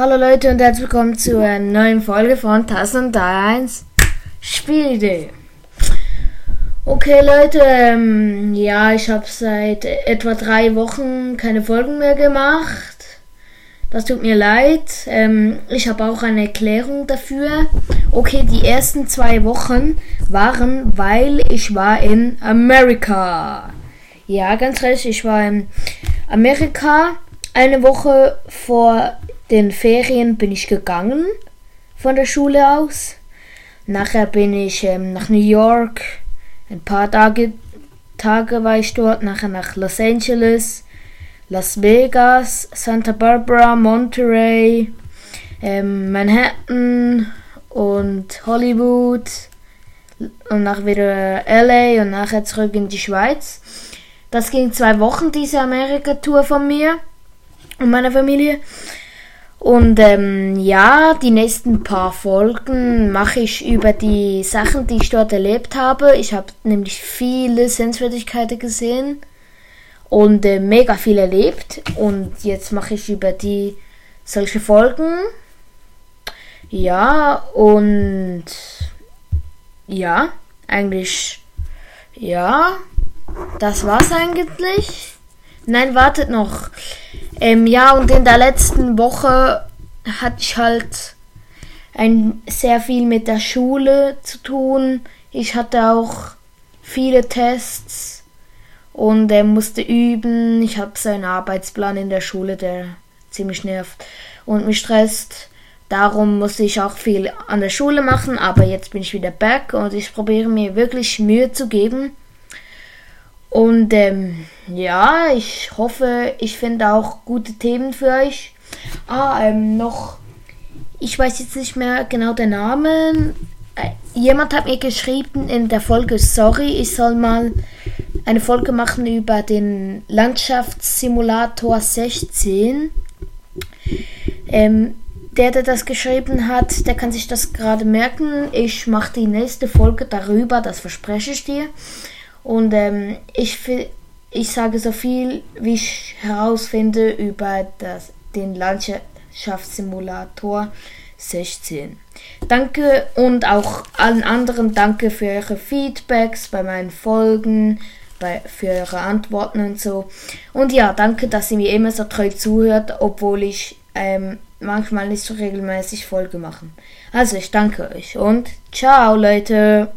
Hallo Leute und herzlich willkommen zu einer neuen Folge von Tassen und 1 Spielidee. Okay Leute, ähm, ja, ich habe seit etwa drei Wochen keine Folgen mehr gemacht. Das tut mir leid. Ähm, ich habe auch eine Erklärung dafür. Okay, die ersten zwei Wochen waren, weil ich war in Amerika. Ja, ganz recht, ich war in Amerika. Eine Woche vor den Ferien bin ich gegangen von der Schule aus. Nachher bin ich ähm, nach New York. Ein paar Tage, Tage war ich dort. Nachher nach Los Angeles. Las Vegas, Santa Barbara, Monterey, ähm, Manhattan und Hollywood und nachher wieder LA und nachher zurück in die Schweiz. Das ging zwei Wochen, diese Amerika-Tour von mir und meiner Familie. Und ähm, ja, die nächsten paar Folgen mache ich über die Sachen, die ich dort erlebt habe. Ich habe nämlich viele Sehenswürdigkeiten gesehen und äh, mega viel erlebt. Und jetzt mache ich über die solche Folgen. Ja, und ja, eigentlich ja, das war's eigentlich. Nein, wartet noch. Ähm, ja, und in der letzten Woche hatte ich halt ein, sehr viel mit der Schule zu tun. Ich hatte auch viele Tests und er musste üben. Ich habe seinen Arbeitsplan in der Schule, der ziemlich nervt und mich stresst. Darum musste ich auch viel an der Schule machen, aber jetzt bin ich wieder back und ich probiere mir wirklich Mühe zu geben. Und ähm, ja, ich hoffe, ich finde auch gute Themen für euch. Ah, ähm, noch, ich weiß jetzt nicht mehr genau den Namen. Äh, jemand hat mir geschrieben in der Folge, sorry, ich soll mal eine Folge machen über den Landschaftssimulator 16. Ähm, der, der das geschrieben hat, der kann sich das gerade merken. Ich mache die nächste Folge darüber, das verspreche ich dir. Und ähm, ich, ich sage so viel, wie ich herausfinde über das, den Landschaftssimulator 16. Danke und auch allen anderen danke für eure Feedbacks bei meinen Folgen, bei, für eure Antworten und so. Und ja, danke, dass ihr mir immer so treu zuhört, obwohl ich ähm, manchmal nicht so regelmäßig Folge machen. Also ich danke euch und ciao Leute.